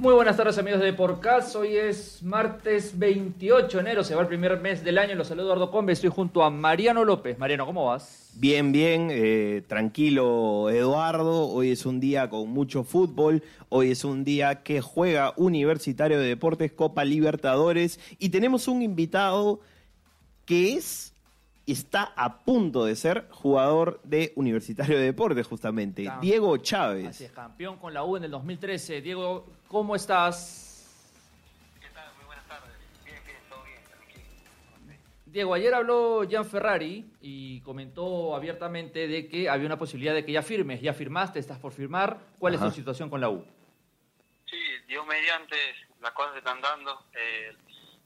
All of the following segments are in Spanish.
Muy buenas tardes amigos de Podcast, hoy es martes 28 de enero, se va el primer mes del año, los saludo Eduardo Combe, estoy junto a Mariano López. Mariano, ¿cómo vas? Bien, bien, eh, tranquilo Eduardo, hoy es un día con mucho fútbol, hoy es un día que juega Universitario de Deportes Copa Libertadores. Y tenemos un invitado que es está a punto de ser jugador de Universitario de Deportes, justamente. Diego Chávez. Así es, campeón con la U en el 2013. Diego, ¿cómo estás? ¿Qué tal? Muy buenas tardes. Bien, bien, todo bien, tranquilo. Diego, ayer habló Gian Ferrari y comentó abiertamente de que había una posibilidad de que ya firmes. ¿Ya firmaste? ¿Estás por firmar? ¿Cuál es tu situación con la U? Sí, Dios mediante, las cosas se están dando. Eh,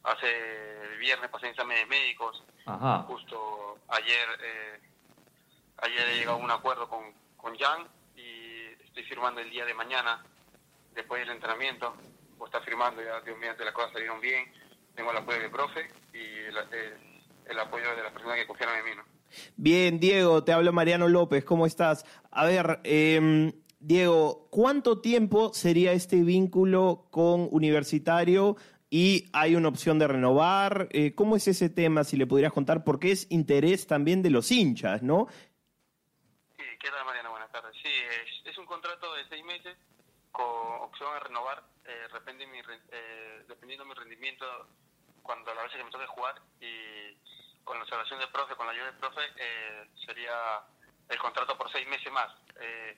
hace el viernes pasé exámenes médicos. Ajá. Justo ayer eh, ayer he llegado a un acuerdo con, con Jan y estoy firmando el día de mañana, después del entrenamiento. Estar firmando, ya Dios mediante las cosas salieron bien. Tengo el apoyo del profe y el, el, el apoyo de las personas que confiaron en mí. ¿no? Bien, Diego, te habla Mariano López, ¿cómo estás? A ver, eh, Diego, ¿cuánto tiempo sería este vínculo con Universitario? Y hay una opción de renovar. Eh, ¿Cómo es ese tema, si le pudieras contar? Porque es interés también de los hinchas, ¿no? Sí, ¿qué tal, Mariana? Buenas tardes. Sí, es, un contrato de seis meses con opción a renovar, eh, depende mi, eh, dependiendo de mi rendimiento cuando a la vez que me toque jugar y con la observación del profe, con la ayuda del profe, eh, sería el contrato por seis meses más. Eh,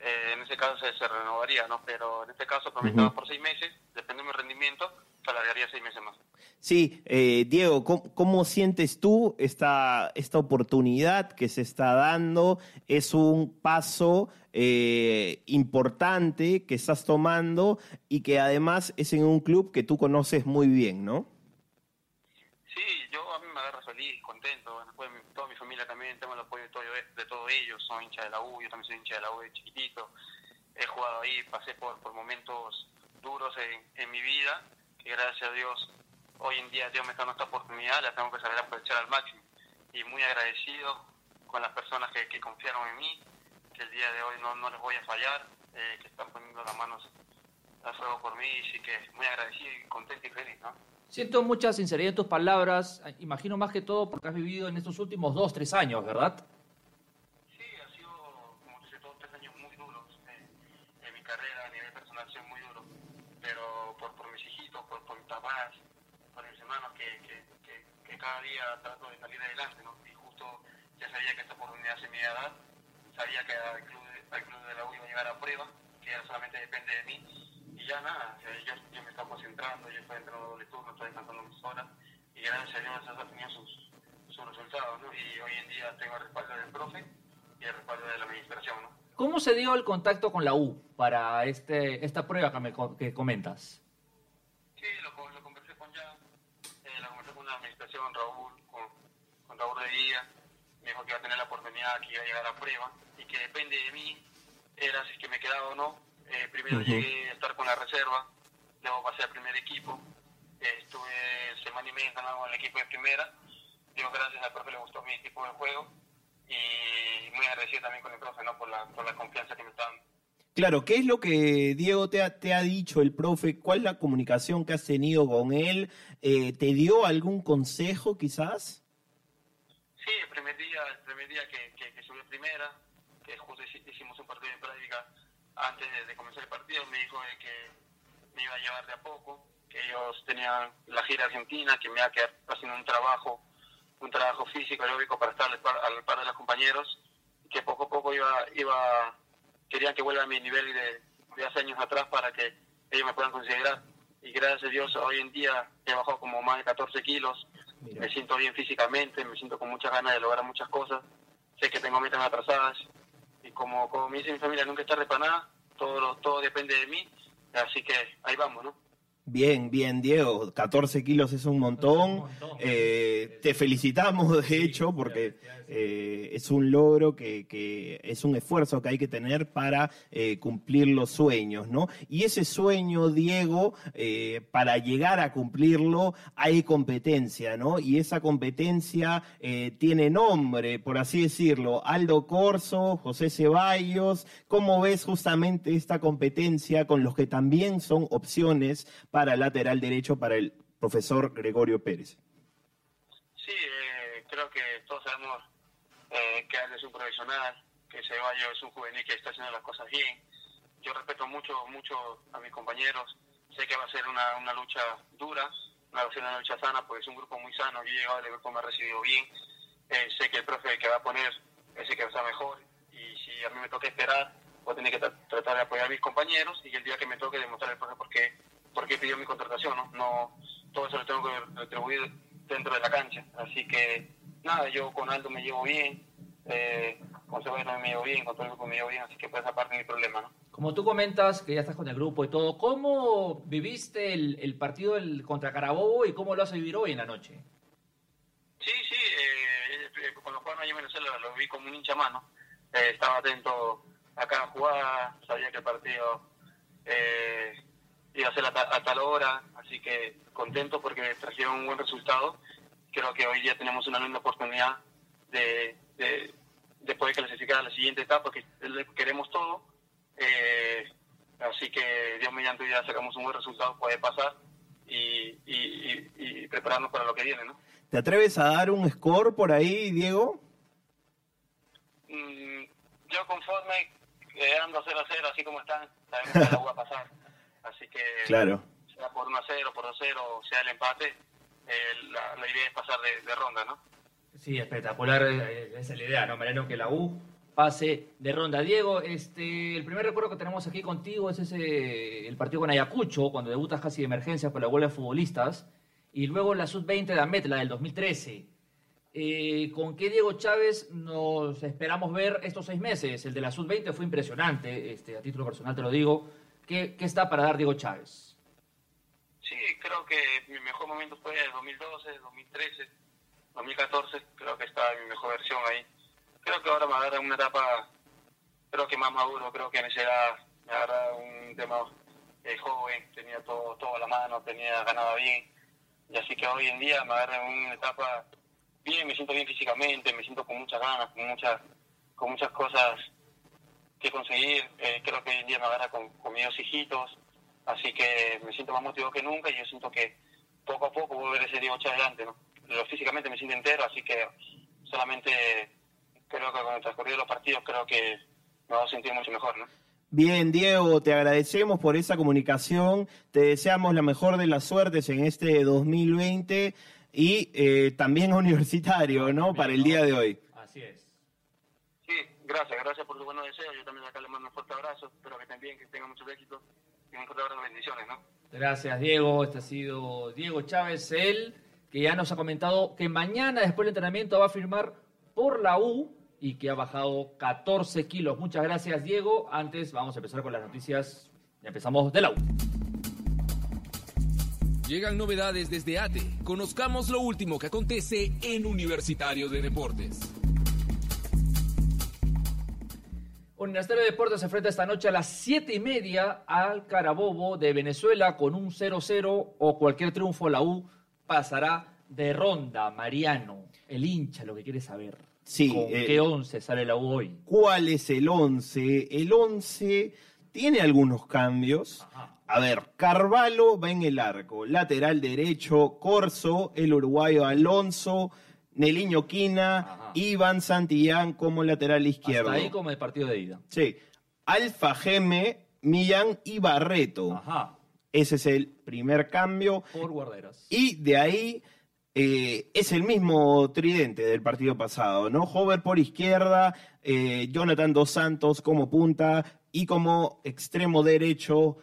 eh, en ese caso se, se, renovaría, ¿no? Pero en este caso, por, uh -huh. por seis meses, depende de mi rendimiento, se alargaría seis meses más. Sí, eh, Diego, ¿cómo, ¿cómo, sientes tú esta, esta oportunidad que se está dando? Es un paso eh, importante que estás tomando y que además es en un club que tú conoces muy bien, ¿no? Sí, yo a mí me agarra feliz, contento. Después mi, toda mi familia también, tengo el apoyo de, todo, todos ellos. Son hinchas de la U, yo también soy hincha de la U de chiquitito. He jugado ahí, pasé por, por momentos duros en, en mi vida, que gracias a Dios hoy en día Dios me está dando esta oportunidad, la tengo que saber aprovechar al máximo. Y muy agradecido con las personas que, confiaron en mí, que el día de hoy no, no les voy a fallar, eh, que están poniendo las manos a fuego por mí, y que muy agradecido y contento y feliz, ¿no? Siento mucha sinceridad en tus palabras, imagino más que todo porque has vivido en estos últimos dos, tres años, ¿verdad? Sí, ha sido, como dice, dos, tres años muy duros en, en mi carrera, a nivel personal, ha sido muy duro, pero por, por mis hijitos, por, por mis papás, por mis hermanos, que, que, que, que, cada día trato de salir adelante, ¿no? Y justo ya sabía que esta oportunidad se me iba a dar, sabía que al club, al club de la U iba a llegar a prueba, que ya solamente depende de mí, y ya nada, yo, yo concentrando, yo estoy entrando doble turno, estoy descansando mis horas, y gracias a Dios eso ha tenido sus, sus resultados, ¿no? Y hoy en día tengo el respaldo del profe y el respaldo de la administración, ¿no? ¿Cómo se dio el contacto con la U para este, esta prueba que me que comentas? Sí, lo, lo conversé con ya, eh, lo conversé con la administración, Raúl, con, con Raúl de Guía, me dijo que iba a tener la oportunidad, que iba a llegar a prueba, y que depende de mí, era si es que me quedaba o no, eh, primero uh -huh. llegué a estar con la reserva, luego pasé al primer equipo, estuve semana y media entrenando con el equipo de primera, digo gracias al profe le gustó mi tipo de juego y muy agradecido también con el profe ¿no? por, la, por la confianza que me está dando. Claro, ¿qué es lo que Diego te ha, te ha dicho el profe? ¿Cuál es la comunicación que has tenido con él? Eh, ¿Te dio algún consejo quizás? Sí, el primer día, el primer día que, que, que subí primera, que justo hicimos un partido de práctica antes de, de, comenzar el partido, me dijo de que me iba a llevar de a poco, que ellos tenían la gira argentina, que me iba a quedar haciendo un trabajo, un trabajo físico, aeróbico para estar al par, al par de los compañeros, que poco a poco iba, iba, querían que vuelva a mi nivel de, de hace años atrás para que ellos me puedan considerar. Y gracias a Dios hoy en día he bajado como más de 14 kilos, Mira. me siento bien físicamente, me siento con muchas ganas de lograr muchas cosas, sé que tengo metas atrasadas, y como, como me dice mi familia, nunca es tarde para nada, todo, todo depende de mí, así que ahí vamos, ¿no? Bien, bien, Diego. 14 kilos es un montón. Eh, te felicitamos, de hecho, porque eh, es un logro que, es un esfuerzo que hay que tener para eh, cumplir los sueños, ¿no? Y ese sueño, Diego, para llegar a cumplirlo hay competencia, ¿no? Y esa competencia tiene nombre, por así decirlo. Aldo Corso, José Ceballos. ¿Cómo ves justamente esta competencia con los que también son opciones para lateral derecho para el profesor Gregorio Pérez. Sí, eh, creo que todos sabemos eh, que él es un profesional, que Ceballos es un juvenil que está haciendo las cosas bien. Yo respeto mucho, mucho a mis compañeros. Sé que va a ser una, una lucha dura, va a ser una lucha sana, porque es un grupo muy sano. Yo he llegado al grupo, me ha recibido bien. Eh, sé que el profe que va a poner ese que está mejor. Y si a mí me toca esperar, voy a tener que tratar de apoyar a mis compañeros y el día que me toque demostrar el profe por qué porque pidió mi contratación, ¿no? no todo eso lo tengo que retribuir dentro de la cancha. Así que, nada, yo con Aldo me llevo bien, eh, con Sebastián me llevo bien, con todo el grupo me llevo bien, así que por esa parte no hay problema, ¿no? Como tú comentas que ya estás con el grupo y todo, ¿cómo viviste el, el partido el, contra Carabobo y cómo lo vas a vivir hoy en la noche? Sí, sí, eh, eh cuando jugaron allí en Venezuela lo vi como un hincha mano. Eh, estaba atento a cada jugada, sabía que el partido eh, iba a ser a, tal hora, así que contento porque trajeron un buen resultado. Creo que hoy día tenemos una linda oportunidad de, de, poder clasificar a la siguiente etapa, que queremos todo. Eh, así que Dios mediante día sacamos un buen resultado, puede pasar y, y, prepararnos para lo que viene, ¿no? ¿Te atreves a dar un score por ahí, Diego? Mm, yo conforme, quedando 0 a 0, así como están, sabemos que la voy a pasar. Así que, claro. sea por 1 a 0, por 2 a 0, sea el empate, eh, la, idea es pasar de, ronda, ¿no? Sí, espectacular, eh, esa es la idea, ¿no, Mariano? Que la U pase de ronda. Diego, este, el primer recuerdo que tenemos aquí contigo es ese el partido con Ayacucho, cuando debutas casi de emergencia por la huelga de futbolistas, y luego la sub-20 de Amet, la del 2013. Eh, ¿Con qué Diego Chávez nos esperamos ver estos seis meses? El de la sub-20 fue impresionante, este, a título personal te lo digo. ¿Qué, está para dar Diego Chávez? Sí, creo que mi mejor momento fue el 2012, 2013, 2014. Creo que está en mi mejor versión ahí. Creo que ahora me agarra una etapa, creo que más maduro. Creo que en esa edad me agarra un tema eh, joven, tenía todo, todo a la mano, tenía ganado bien. Y así que hoy en día me agarra una etapa bien, me siento bien físicamente, me siento con muchas ganas, con muchas, con muchas cosas que conseguir. Eh, creo que hoy en día me agarra con, mis dos hijitos, así que me siento más motivado que nunca y yo siento que poco a poco voy a ver ese Diego Chávez adelante. ¿no? físicamente me siento entero, así que solamente creo que con el transcurrido de los partidos creo que me voy a sentir mucho mejor. ¿no? Bien, Diego, te agradecemos por esa comunicación, te deseamos la mejor de las suertes en este 2020 y eh, también universitario, ¿no? Para el día de hoy. Así es. Gracias, gracias por los buenos deseos. Yo también acá le mando un fuerte abrazo. Espero que estén bien, que tengan muchos éxitos y un fuerte abrazo, bendiciones, ¿no? Gracias, Diego. Este ha sido Diego Chávez, él, que ya nos ha comentado que mañana, después del entrenamiento, va a firmar por la U y que ha bajado 14 kilos. Muchas gracias, Diego. Antes vamos a empezar con las noticias. Empezamos de la U. Llegan novedades desde ATE. Conozcamos lo último que acontece en Universitario de Deportes. Universitario de Deportes se enfrenta esta noche a las 7 y media al Carabobo de Venezuela con un 0-0 o cualquier triunfo la U pasará de ronda. Mariano, el hincha, lo que quiere saber. Sí. ¿Con eh, qué 11 sale la U hoy? ¿Cuál es el 11? El 11 tiene algunos cambios. A ver, Carvalho va en el arco, lateral derecho, Corso, el uruguayo Alonso, Neliño Quina, Iván Santillán como lateral izquierdo. Hasta ahí como el partido de ida. Sí. Alfa Geme, Millán y Barreto. Ajá. Ese es el primer cambio. Por guarderas. Y de ahí eh, es el mismo tridente del partido pasado, ¿no? Hover por izquierda, eh, Jonathan Dos Santos como punta y como extremo derecho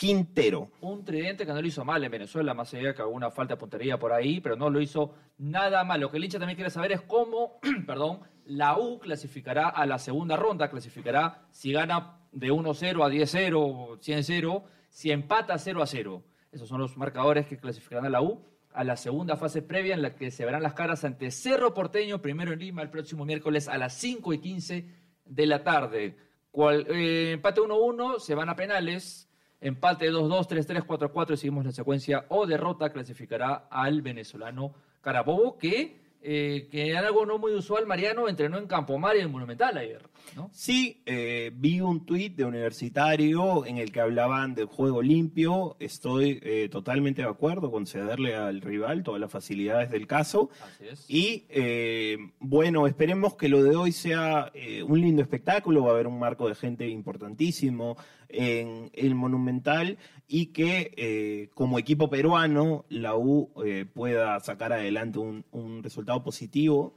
Quintero. Un tridente que no lo hizo mal en Venezuela, más allá que alguna falta de puntería por ahí, pero no lo hizo nada mal. Lo que el hincha también quiere saber es cómo, perdón, la U clasificará a la segunda ronda, clasificará si gana de 1-0 a 10-0, 100-0, si empata 0-0. Esos son los marcadores que clasificarán a la U a la segunda fase previa en la que se verán las caras ante Cerro Porteño, primero en Lima, el próximo miércoles a las 5 y 15 de la tarde. Cual, eh, empate 1-1, se van a penales. Empate 2-2, 3-3, 4-4 y seguimos la secuencia o derrota clasificará al venezolano Carabobo que eh, que era algo no muy usual, Mariano entrenó en Campomar y en Monumental ayer, ¿no? Sí, eh, vi un tuit de universitario en el que hablaban del juego limpio. Estoy eh, totalmente de acuerdo con cederle al rival todas las facilidades del caso. Así es. Y eh, bueno, esperemos que lo de hoy sea eh, un lindo espectáculo. Va a haber un marco de gente importantísimo en el Monumental y que eh, como equipo peruano la U eh, pueda sacar adelante un, un resultado positivo.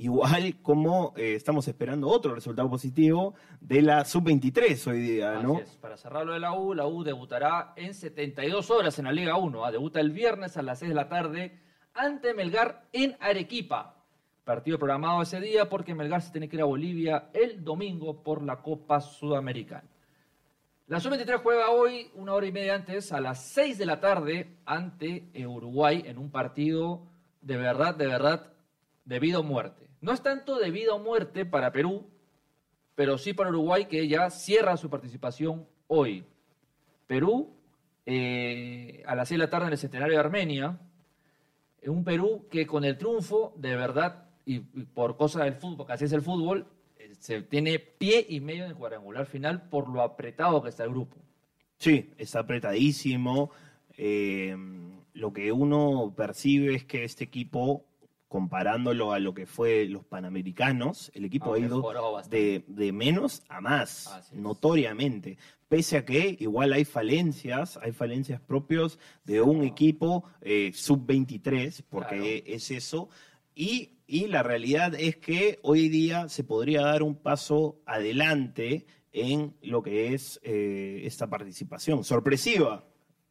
Igual como eh, estamos esperando otro resultado positivo de la sub-23 hoy día, ¿no? Así es. Para cerrarlo de la U, la U debutará en 72 horas en la Liga 1. ¿ah? Debuta el viernes a las 6 de la tarde ante Melgar en Arequipa. Partido programado ese día porque Melgar se tiene que ir a Bolivia el domingo por la Copa Sudamericana. La Sub-23 juega hoy, una hora y media antes, a las 6 de la tarde, ante Uruguay en un partido de verdad, de verdad, de vida o muerte. No es tanto de vida o muerte para Perú, pero sí para Uruguay que ya cierra su participación hoy. Perú, eh, a las 6 de la tarde en el centenario de Armenia, en un Perú que con el triunfo, de verdad, y, y por cosa del fútbol, que así es el fútbol, se tiene pie y medio en el cuadrangular final por lo apretado que está el grupo. Sí, está apretadísimo. Eh, lo que uno percibe es que este equipo, comparándolo a lo que fue los Panamericanos, el equipo Ha ha ido de, de menos a más, notoriamente. Pese a que igual hay falencias, hay falencias propios de un equipo eh, sub-23, porque Claro. es eso. Y, y la realidad es que hoy día se podría dar un paso adelante en lo que es eh, esta participación, sorpresiva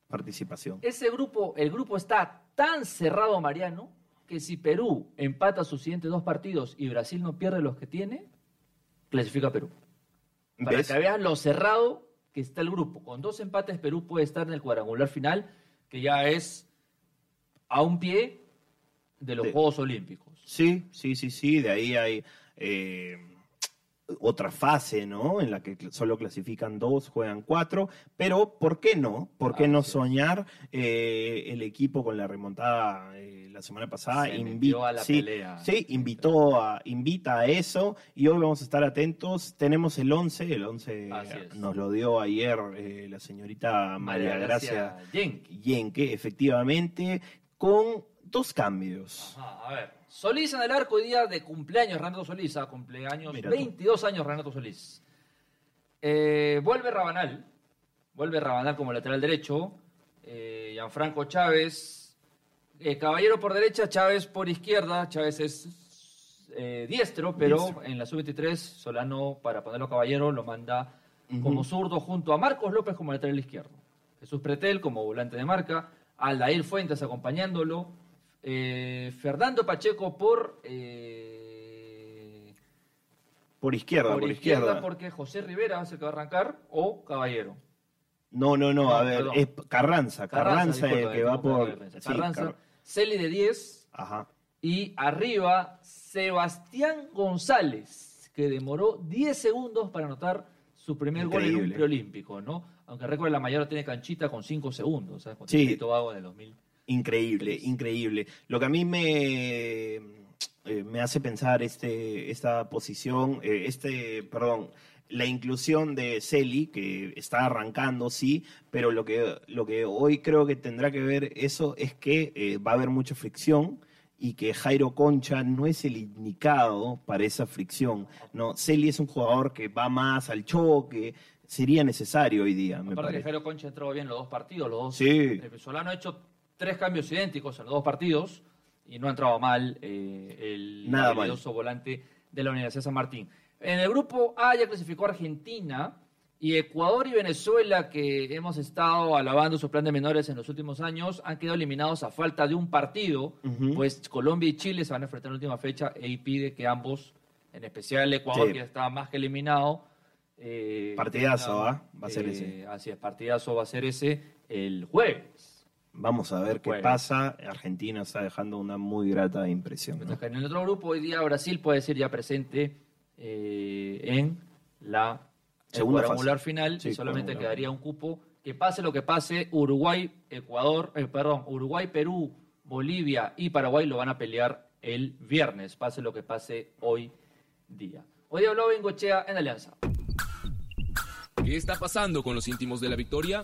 participación. Ese grupo, el grupo está tan cerrado, Mariano, que si Perú empata sus siguientes dos partidos y Brasil no pierde los que tiene, clasifica a Perú. Para ¿Ves? que veas lo cerrado que está el grupo. Con dos empates, Perú puede estar en el cuadrangular final, que ya es a un pie de los De- Juegos Olímpicos. Sí, sí, sí, sí, de ahí hay eh, otra fase, ¿no? En la que solo clasifican dos, juegan cuatro, pero ¿por qué no? ¿Por qué no Así es. soñar? Eh, el equipo con la remontada eh, la semana pasada Se invi- metió a la sí, pelea. sí, invitó a, invita a eso y hoy vamos a estar atentos. Tenemos el 11, el 11 Así es. nos lo dio ayer la señorita María Gracia Yenki. Yenke, efectivamente, con dos cambios. Ajá, a ver. Solís en el arco hoy día de cumpleaños, Renato Solís, a cumpleaños, Mira tú. 22 años Renato Solís. Eh, vuelve Rabanal, vuelve Rabanal como lateral derecho, eh, Gianfranco Chávez, eh, Caballero por derecha, Chávez por izquierda, Chávez es eh, diestro, pero Diestro. en la sub-23 Solano, para ponerlo Caballero, lo manda como zurdo junto a Marcos López como lateral izquierdo. Jesús Pretel como volante de marca, Aldair Fuentes acompañándolo, eh, Fernando Pacheco por, eh, Por izquierda, por, izquierda. porque José Rivera es el que va a arrancar o Caballero. No, no, no, No, a ver, perdón. es Carranza, Carranza, el disculpa, que va por... sí, Carranza, Car- Celi de 10 Ajá. y arriba Sebastián González, que demoró 10 segundos para anotar su primer gol en un preolímpico, ¿no? Aunque recuerda la mayor tiene canchita con 5 segundos, ¿sabes? Con Sí. Tobago en el 2000. Increíble, increíble. Lo que a mí me, eh, me hace pensar este, esta posición, eh, este, perdón, la inclusión de Celi, que está arrancando, sí, pero lo que, lo que hoy creo que tendrá que ver eso es que eh, va a haber mucha fricción y que Jairo Concha no es el indicado para esa fricción. No, Celi es un jugador que va más al choque, sería necesario hoy día, me Aparte que parece. Jairo Concha entró bien los dos partidos, los dos. Sí. El venezolano ha hecho tres cambios idénticos en los dos partidos y no ha entrado mal eh, el Nada mal. habilidoso volante de la Universidad de San Martín. En el grupo A ya clasificó Argentina y Ecuador y Venezuela, que hemos estado alabando su plan de menores en los últimos años, han quedado eliminados a falta de un partido, pues Colombia y Chile se van a enfrentar en la última fecha y pide que ambos, en especial Ecuador, Sí. que está más que eliminado, eh, Partidazo, ¿ah? Va a ser ese. Así es, partidazo va a ser ese el jueves. Vamos a ver qué Bueno. pasa. Argentina está dejando una muy grata impresión. en el otro grupo, hoy día Brasil puede ser ya presente eh, en la el Segunda cuadrangular fase. final Sí, y solamente quedaría un cupo que pase lo que pase, Uruguay, Ecuador, eh, perdón, Uruguay, Perú, Bolivia y Paraguay lo van a pelear el viernes, pase lo que pase hoy día. Hoy día habló Bengochea en Alianza. ¿Qué está pasando con los íntimos de la victoria?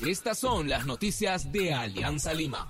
Estas son las noticias de Alianza Lima.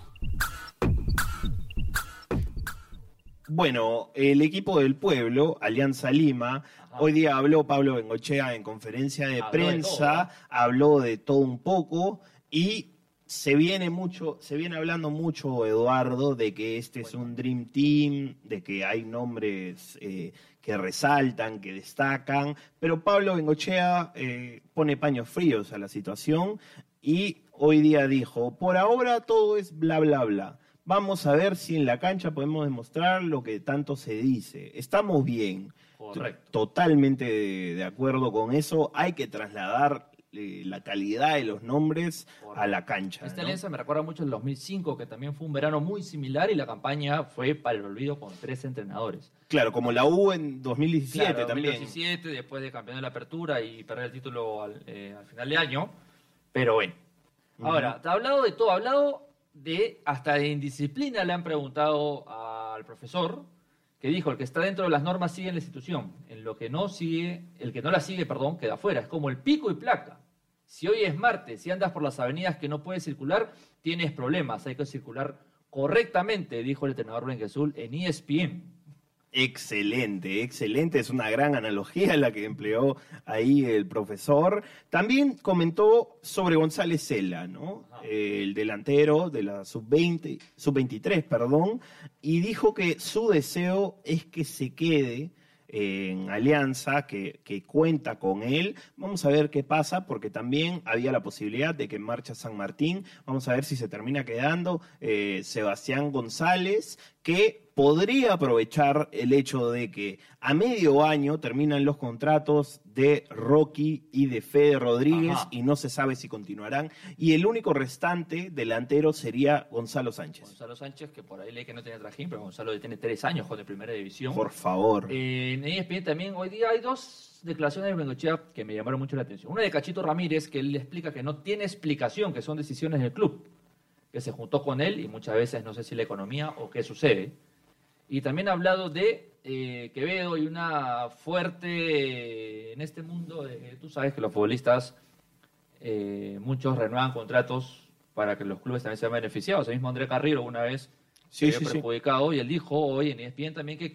Bueno, el equipo del pueblo, Alianza Lima, hoy día habló Pablo Bengochea en conferencia de Habló de prensa, todo, habló de todo un poco y se viene mucho, se viene hablando mucho, Eduardo, de que este es un Dream Team, de que hay nombres eh, que resaltan, que destacan, pero Pablo Bengochea eh, pone paños fríos a la situación y hoy día dijo, por ahora todo es bla, bla, bla. Vamos a ver si en la cancha podemos demostrar lo que tanto se dice. Estamos bien. Correcto. Totalmente de, de acuerdo con eso. Hay que trasladar eh, la calidad de los nombres a la cancha. Esta ¿no? alianza me recuerda mucho el 2005, que también fue un verano muy similar y la campaña fue para el olvido con tres entrenadores. Claro, como la U en 2017 Claro, también. 2017, después de campeón de la apertura y perder el título al, eh, al final de año. Pero bueno. Ahora, te ha hablado de todo, ha hablado de hasta de indisciplina le han preguntado al profesor, que dijo, el que está dentro de las normas sigue en la institución, en lo que no sigue, el que no la sigue, perdón, queda fuera. Es como el pico y placa. Si hoy es martes, si andas por las avenidas que no puedes circular, tienes problemas, hay que circular correctamente, dijo el entrenador Blanquezul en ESPN. Excelente, excelente. Es una gran analogía la que empleó ahí el profesor. También comentó sobre González Cela, ¿no? El delantero de la sub-20, sub-23, perdón, y dijo que su deseo es que se quede en Alianza, que, que cuenta con él. Vamos a ver qué pasa, porque también había la posibilidad de que marcha San Martín. Vamos a ver si se termina quedando eh, Sebastián González, que podría aprovechar el hecho de que a medio año terminan los contratos de Rocky y de Fede Rodríguez Ajá. y no se sabe si continuarán. Y el único restante delantero sería Gonzalo Sánchez. Gonzalo Sánchez, que por ahí leí que no tenía trajín, pero Gonzalo tiene tres años con de primera división. Por favor. Eh, en ESPN también hoy día hay dos declaraciones de Bengochea que me llamaron mucho la atención. Una de Cachito Ramírez, que él le explica que no tiene explicación, que son decisiones del club, que se juntó con él y muchas veces no sé si la economía o qué sucede. Y también ha hablado de eh, Quevedo y una fuerte eh, en este mundo, de- tú sabes que los futbolistas, eh, muchos renuevan contratos para que los clubes también sean beneficiados. El mismo André Carrillo una vez Sí, se sí, sí. perjudicado y él dijo hoy en ESPN también que